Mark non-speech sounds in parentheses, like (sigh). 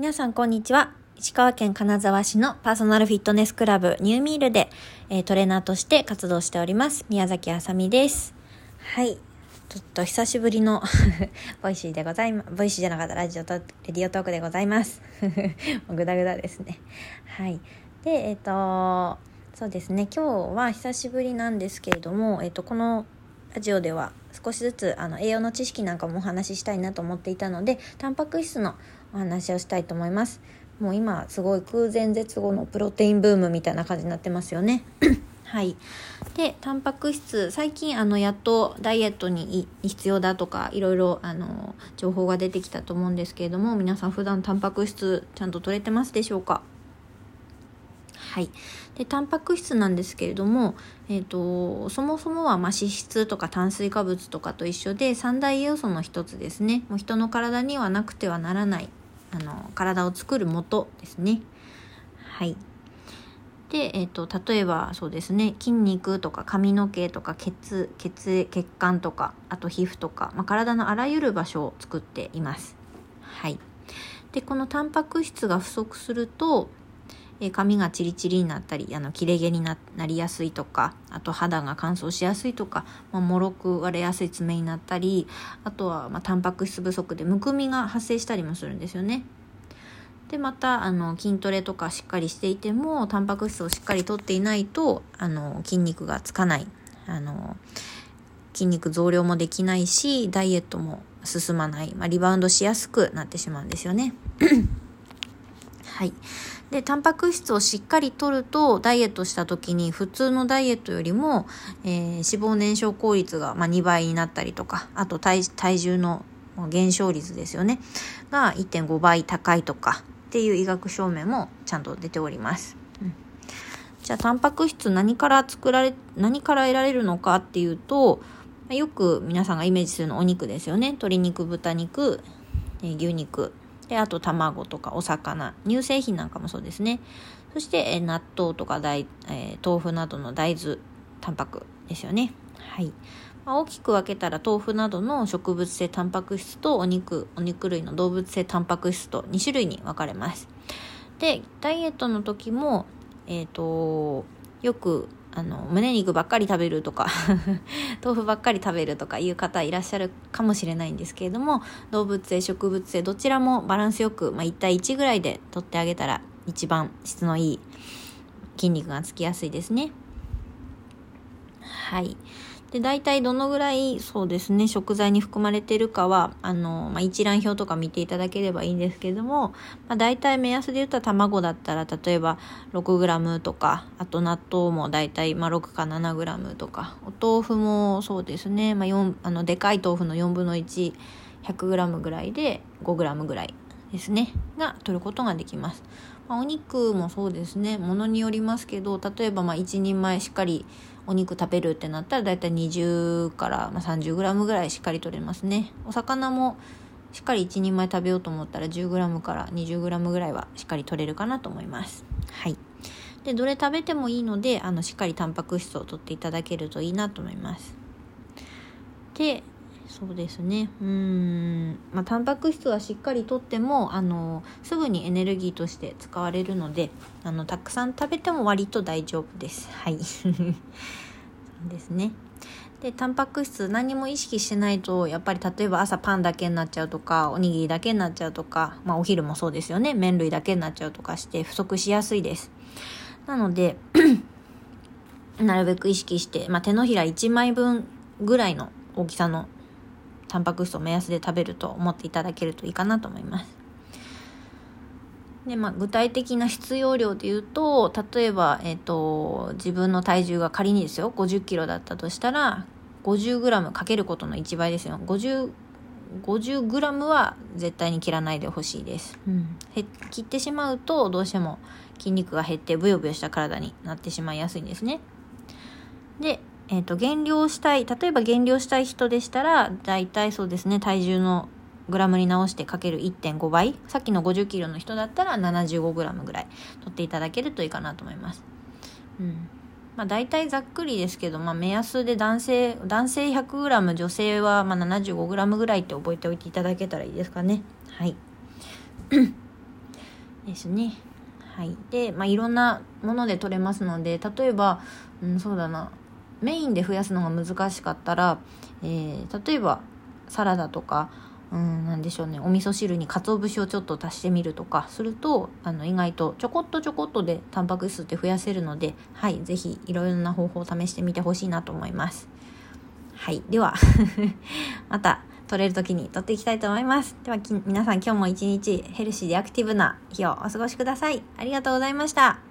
皆さんこんにちは。石川県金沢市のパーソナルフィットネスクラブニューミールで、えー、トレーナーとして活動しております。宮崎あさみです。はい。ちょっと久しぶりの (laughs) ボイシーでございます。ボイシーじゃなかったラジオとレディオトークでございます。ぐだぐだですね。はい。で、えっ、ー、と、そうですね。今日は久しぶりなんですけれども、えっ、ー、と、このラジオでは少しずつあの栄養の知識なんかもお話ししたいなと思っていたのでタンパク質のお話をしたいと思います。もう今すごい空前絶後のプロテインブームみたいな感じになってますよね。(clears throat) はい。でタンパク質最近あのやっとダイエットに必要だとかいろいろあの情報が出てきたと思うんですけれども皆さん普段タンパク質ちゃんと取れてますでしょうか？はい、でタンパク質なんですけれども、えーと、そもそもはま脂質とか炭水化物とかと一緒で三大栄養素の一つですね。もう人の体にはなくてはならないあの体を作る元ですね。はいで、えーと、例えばそうですね筋肉とか髪の毛とか血血血管とかあと皮膚とか、まあ、体のあらゆる場所を作っています。はい、でこのタンパク質が不足するとえ髪がチリチリになったりあの切れ毛になりやすいとかあと肌が乾燥しやすいとか、まあ、もろく割れやすい爪になったりあとは、まあ、タンパク質不足でむくみが発生したりもするんですよね。でまたあの筋トレとかしっかりしていてもタンパク質をしっかりとっていないとあの筋肉がつかないあの筋肉増量もできないしダイエットも進まない、まあ、リバウンドしやすくなってしまうんですよね。はい。で、タンパク質をしっかりとると、ダイエットした時に普通のダイエットよりも、えー、脂肪燃焼効率が、まあ、2倍になったりとか、あと体重の減少率ですよね。が1.5倍高いとかっていう医学証明もちゃんと出ております。うん、じゃあ、タンパク質何から作られ、何から得られるのかっていうと、よく皆さんがイメージするのお肉ですよね。鶏肉、豚肉、牛肉、であと卵とかお魚乳製品なんかもそうですね。そして、え納豆とか大、えー、豆腐などの大豆タンパクですよね。はい、まあ、大きく分けたら豆腐などの植物性タンパク質とお肉お肉類の動物性タンパク質と2種類に分かれます。でダイエットの時もえっ、ー、とよくあの胸肉ばっかり食べるとか (laughs) 豆腐ばっかり食べるとかいう方いらっしゃるかもしれないんですけれども動物性植物性どちらもバランスよく、まあ、1対1ぐらいで取ってあげたら一番質のいい筋肉がつきやすいですね。はい。で、大体どのぐらい、そうですね、食材に含まれているかは、あの、まあ、一覧表とか見ていただければいいんですけども、まあ、大体目安で言ったら卵だったら、例えば 6g とか、あと納豆も大体、まあ、6か 7g とか、お豆腐もそうですね、まあ、4、あの、でかい豆腐の4分の1、100g ぐらいで 5g ぐらいですね、が取ることができます。まあ、お肉もそうですね、ものによりますけど、例えばまあ1人前しっかりお肉食べるってなったらだいたい20からま 30g ぐらいしっかりとれますね。お魚もしっかり1人前食べようと思ったら 10g から 20g ぐらいはしっかり取れるかなと思います。はい。でどれ食べてもいいのであのしっかりタンパク質を取っていただけるといいなと思います。でそうですね。うん。まあタンパク質はしっかりとってもあのすぐにエネルギーとして使われるのであのたくさん食べても割と大丈夫です。はい。ですね。でタンパク質何も意識してないとやっぱり例えば朝パンだけになっちゃうとかおにぎりだけになっちゃうとか、まあ、お昼もそうですよね。麺類だけになっちゃうとかして不足しやすいです。なので (clears throat) なるべく意識して、まあ、手のひら1枚分ぐらいの大きさのタンパク質を目安で食べると思っていただけるといいかなと思います。でまあ、具体的な必要量で言うと例えば、えーと、自分の体重が仮にですよ5 0キロだったとしたら 50g かけることの1倍ですよ。50, 50g は絶対に切らないでほしいです、うん、切ってしまうとどうしても筋肉が減ってブヨブヨした体になってしまいやすいんですね。でえっ、ー、と、減量したい、例えば減量したい人でしたら、大体そうですね、体重のグラムに直してかける1.5倍。さっきの50キロの人だったら75グラムぐらい取っていただけるといいかなと思います。うん。まあ大体ざっくりですけど、まあ目安で男性、男性100グラム、女性はま75グラムぐらいって覚えておいていただけたらいいですかね。はい。(coughs) ですね。はい。で、まあ、いろんなもので取れますので、例えば、うん、そうだな、メインで増やすのが難しかったら、えー、例えば、サラダとか、うん、なんでしょうね、お味噌汁に鰹節をちょっと足してみるとかすると、あの、意外とちょこっとちょこっとでタンパク質って増やせるので、はい、ぜひいろいろな方法を試してみてほしいなと思います。はい、では (laughs) また、取れる時に取っていきたいと思います。では皆さん今日も一日ヘルシーでアクティブな日をお過ごしください。ありがとうございました。